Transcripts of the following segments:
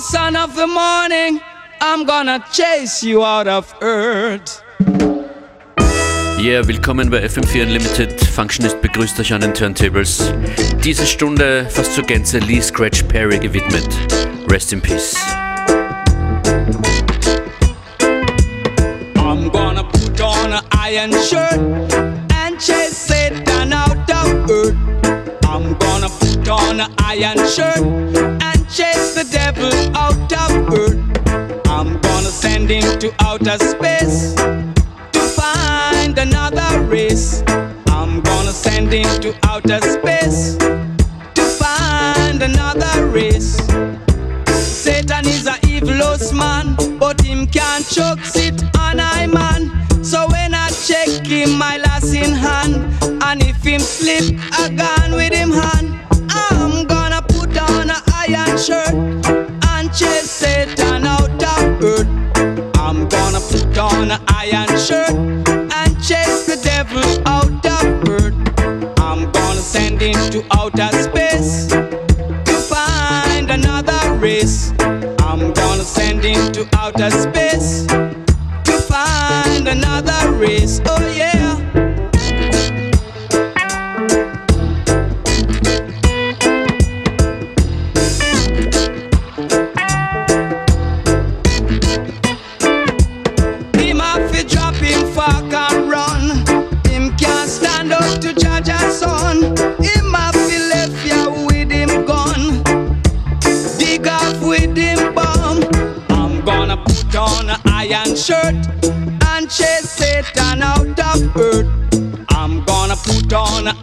Son of the morning, I'm gonna chase you out of earth. Yeah, willkommen bei FM4 Unlimited. Functionist begrüßt euch an den Turntables. Diese Stunde fast zur Gänze Lee Scratch Perry gewidmet. Rest in Peace. I'm gonna put on an iron shirt and chase Satan out of earth. I'm gonna put on an iron shirt I'm gonna send him to outer space to find another race. I'm gonna send him to outer space to find another race. Satan is a evilous man, but him can't choke sit on I man. So when I check him, my last in hand, and if him slip, I gone with him hand. I'm gonna put on a iron shirt and chase Satan on an iron shirt and chase the devil out of earth. I'm gonna send him to outer space to find another race. I'm gonna send him to outer space to find another race. Oh yeah.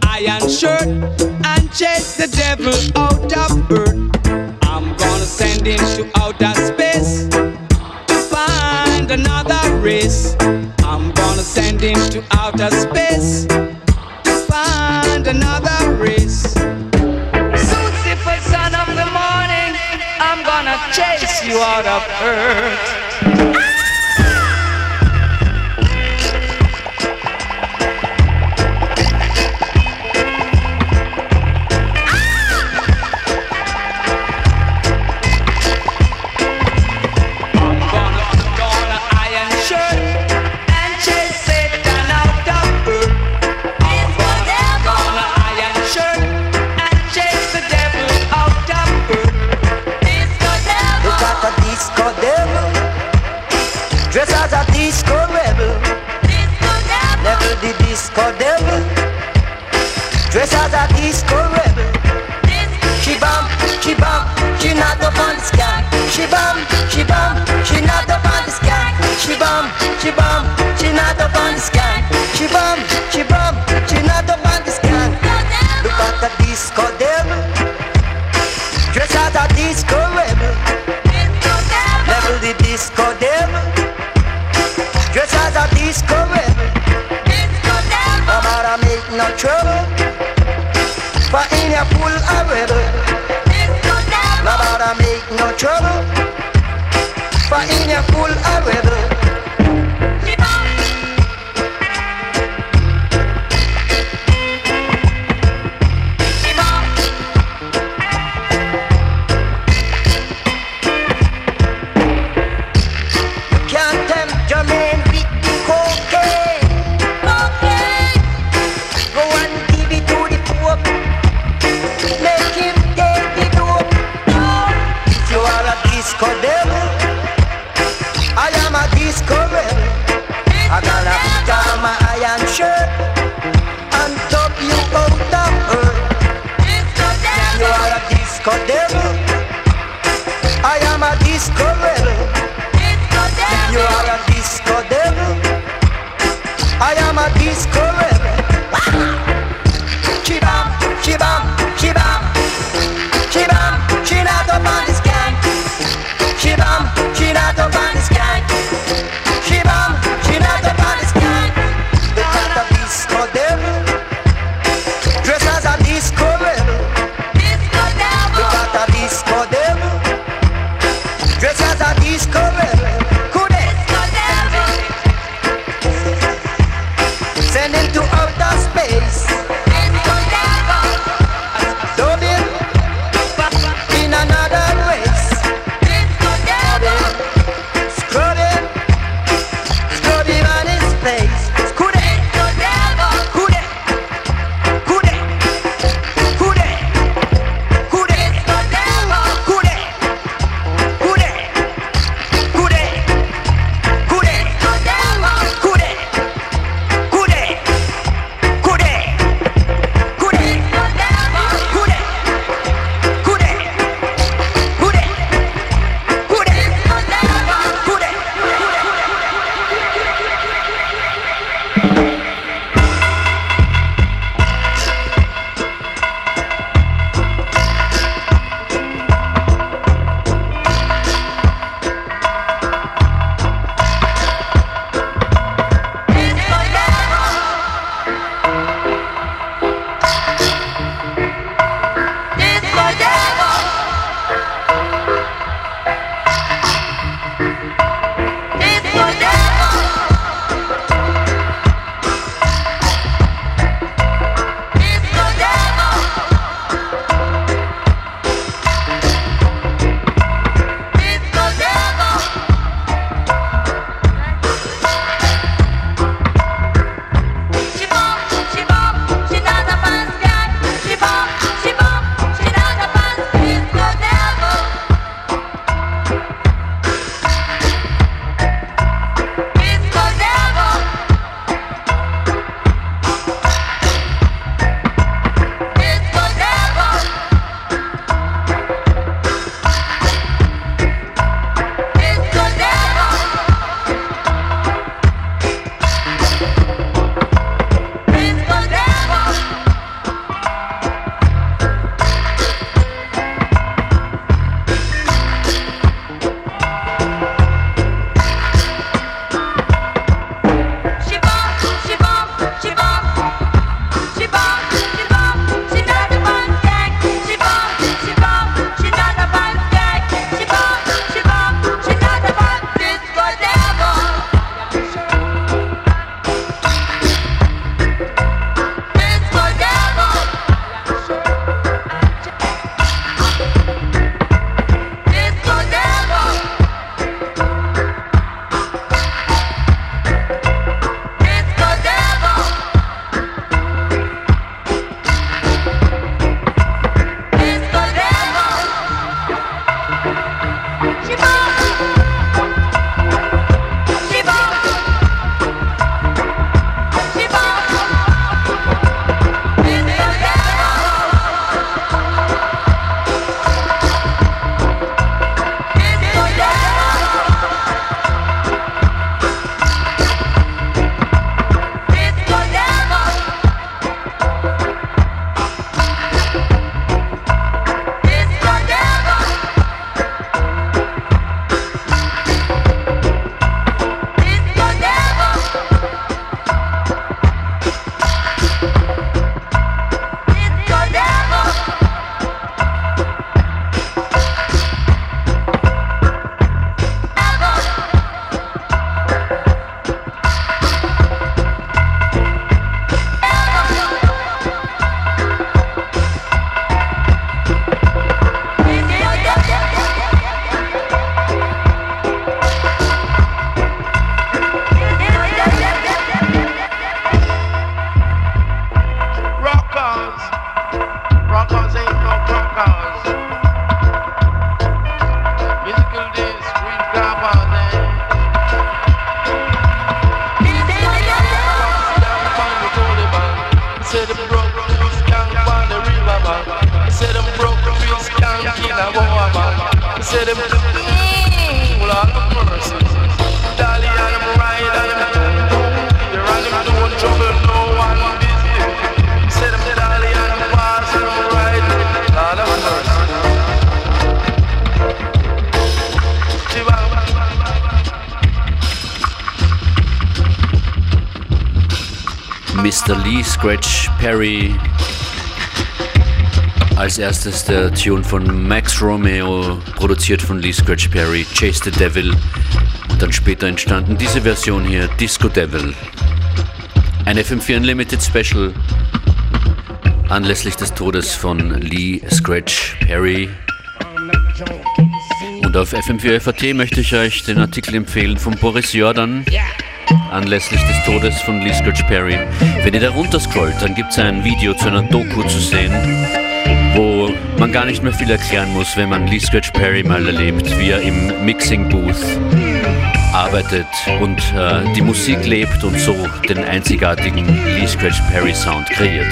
Iron shirt disco devil Dress as a disco rebel No matter make no trouble. For in your pool a rebel Als erstes der Tune von Max Romeo, produziert von Lee Scratch Perry, Chase the Devil. Und dann später entstanden diese Version hier, Disco Devil. Ein FM4 Unlimited Special anlässlich des Todes von Lee Scratch Perry. Und auf FM4 FAT möchte ich euch den Artikel empfehlen von Boris Jordan anlässlich des Todes von Lee Scratch Perry. Wenn ihr da runter scrollt, dann gibt es ein Video zu einer Doku zu sehen, man gar nicht mehr viel erklären muss, wenn man Lee Scratch Perry mal erlebt, wie er im Mixing Booth arbeitet und äh, die Musik lebt und so den einzigartigen Lee Scratch Perry Sound kreiert.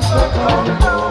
the cornhole.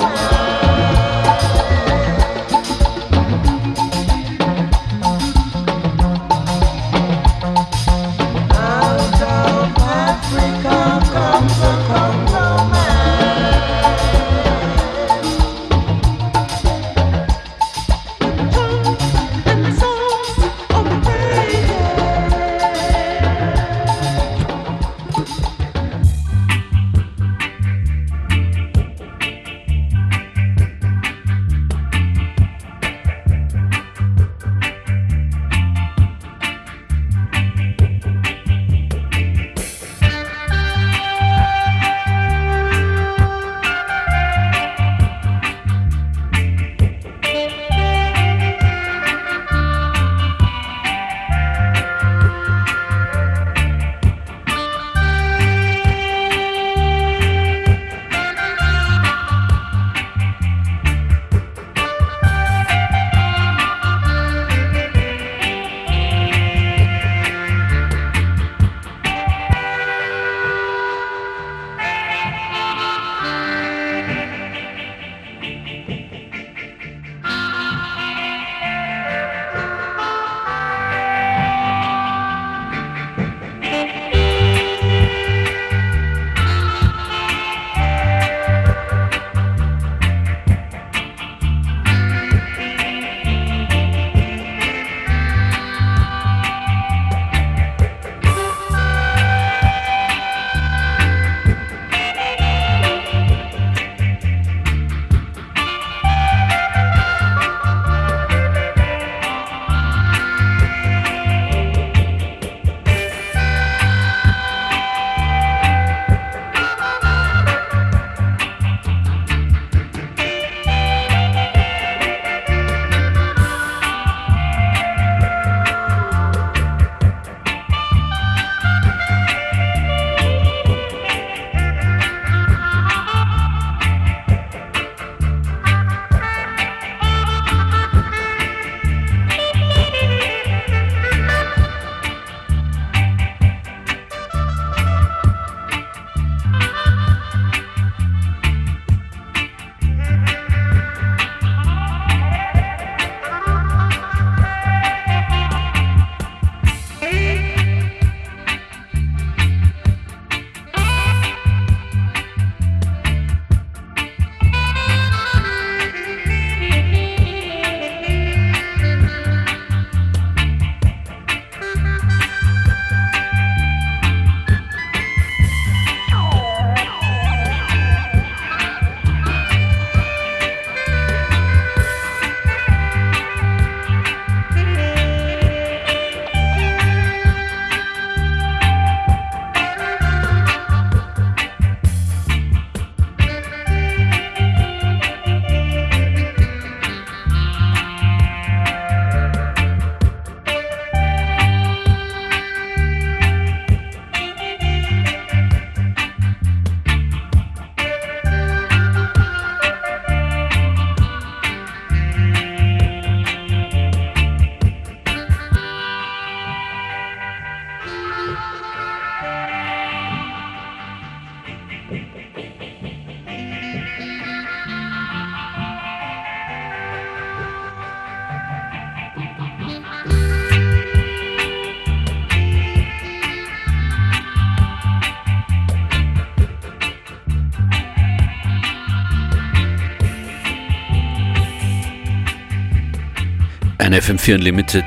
FM4 Unlimited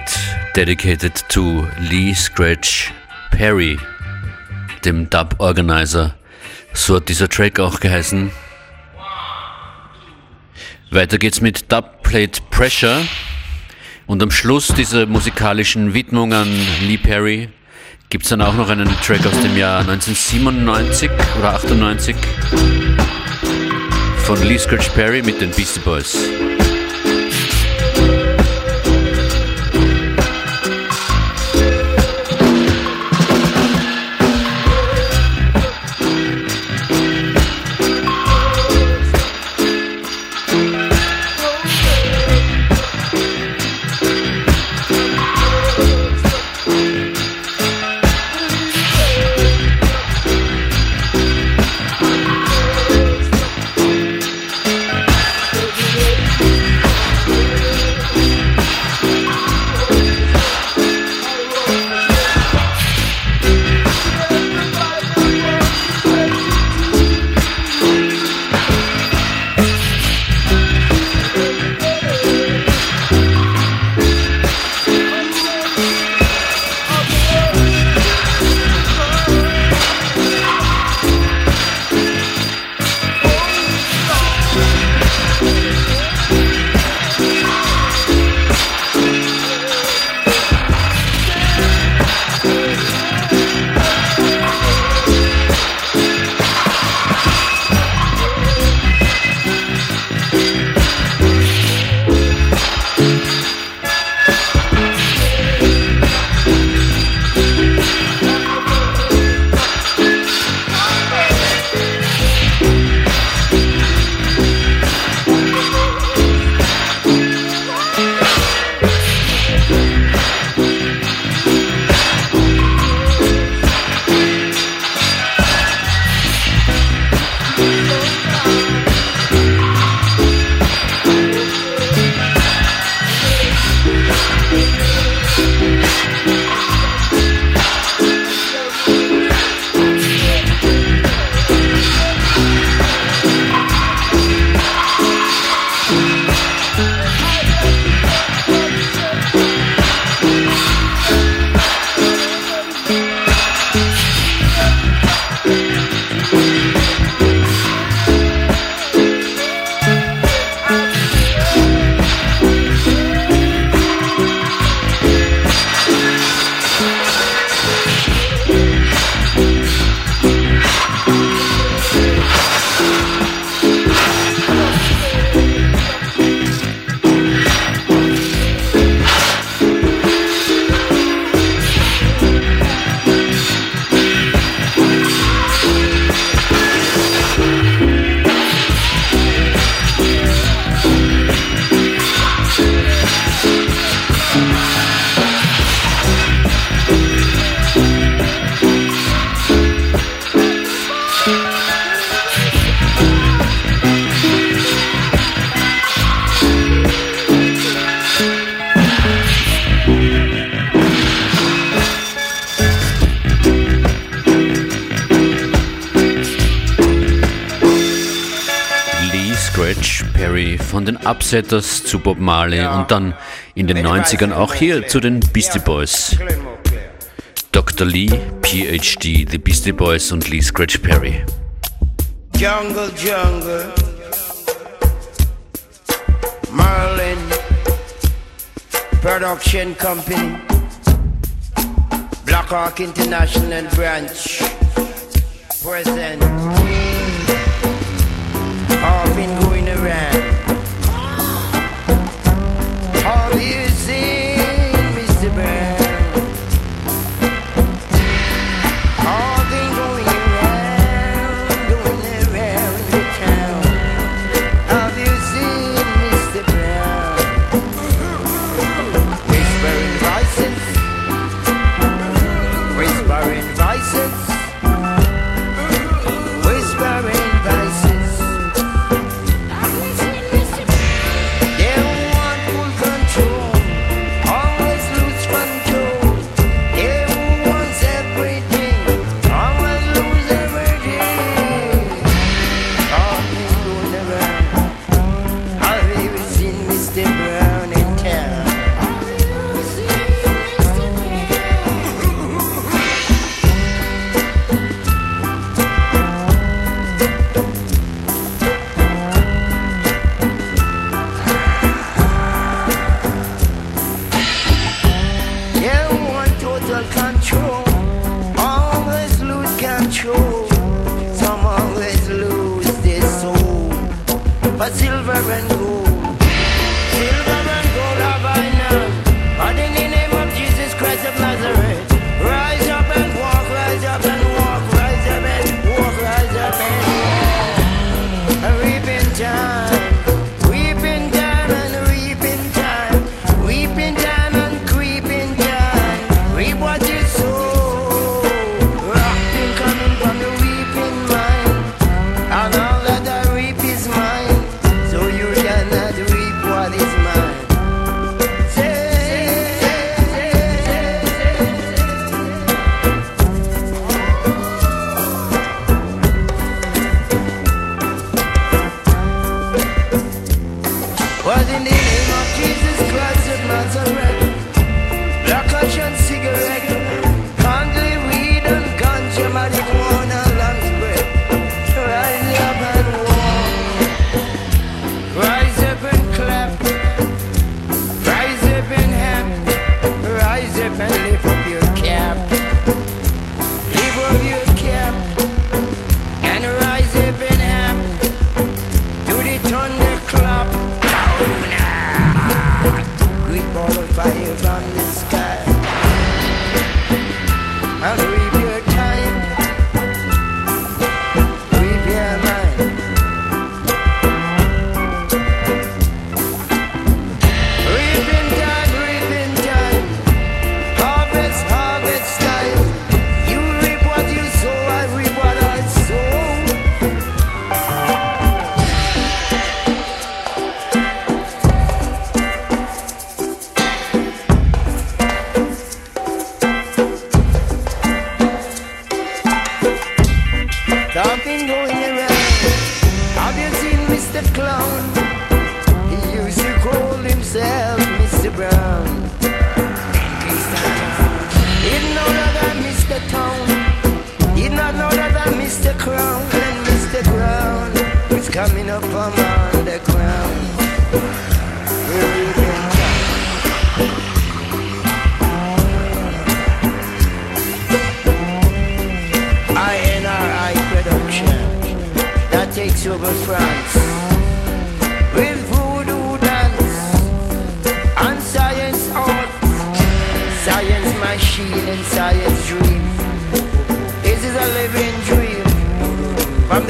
dedicated to Lee Scratch Perry, dem Dub Organizer. So hat dieser Track auch geheißen. Weiter geht's mit Dub Plate Pressure. Und am Schluss dieser musikalischen Widmung an Lee Perry gibt es dann auch noch einen Track aus dem Jahr 1997 oder 98 von Lee Scratch Perry mit den Beastie Boys. Upsetters zu Bob Marley und dann in den 90ern auch hier zu den Beastie Boys. Dr. Lee, PhD, The Beastie Boys und Lee Scratch Perry. Jungle, jungle. Marlin Production Company. Blackhawk International Branch. Present. All been going around. music.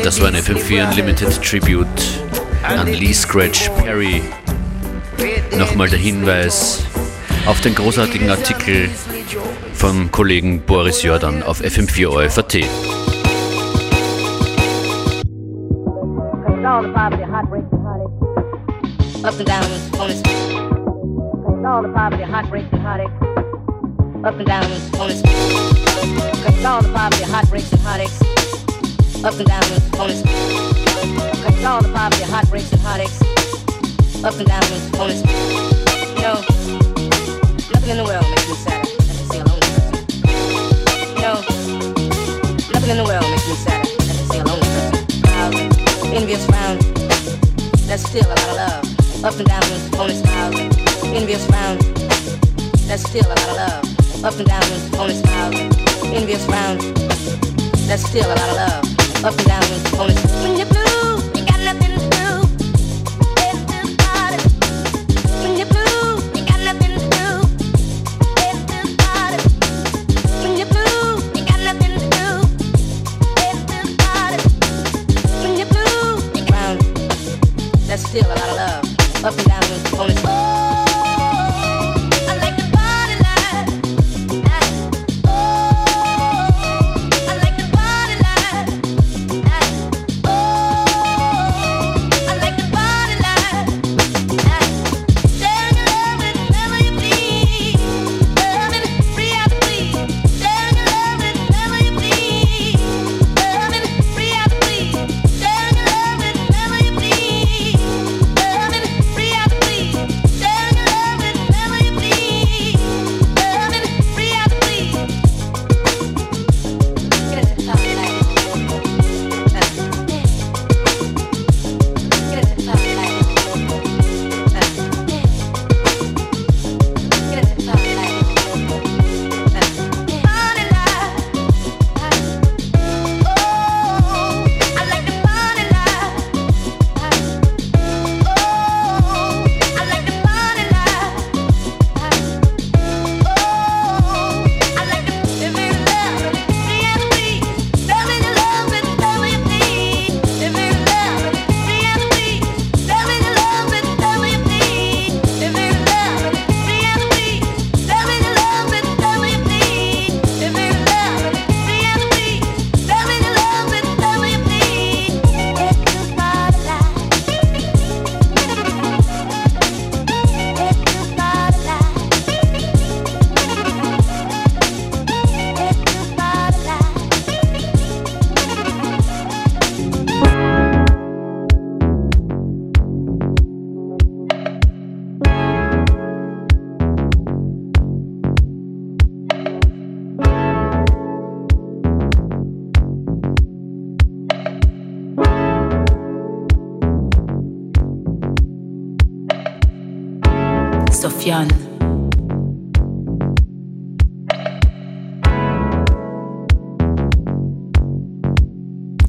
Das war eine FM4 Unlimited Tribute an Lee Scratch Perry. Nochmal der Hinweis auf den großartigen Artikel vom Kollegen Boris Jordan auf FM4 OFAT. Ups and downs, bonus. All the poverty, heartbreak, and heartache. Ups and downs, bonus. All the poverty, heartbreak, and heartache. Ups and downs and opponents. Cause all the poverty, heartbreaks and heartaches. Ups and downs and opponents. You know, nothing in the world makes me sadder than to see a lonely person. You know, nothing in the world makes me sadder than to see a lonely person. Smiles and envious frowns. That's still a lot of love. Ups and downs and opponents. Smiles and envious frowns. That's still a lot of love. Ups and downs and opponents. Smiles and envious frowns. That's still a lot of love up and down in the corner.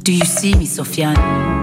Do you see me, Sofiane?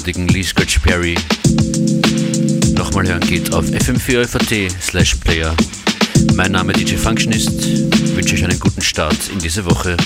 Großartigen Lee Scratch Perry. Nochmal hören geht auf fm4 slash player. Mein Name DJ Functionist, wünsche euch einen guten Start in diese Woche.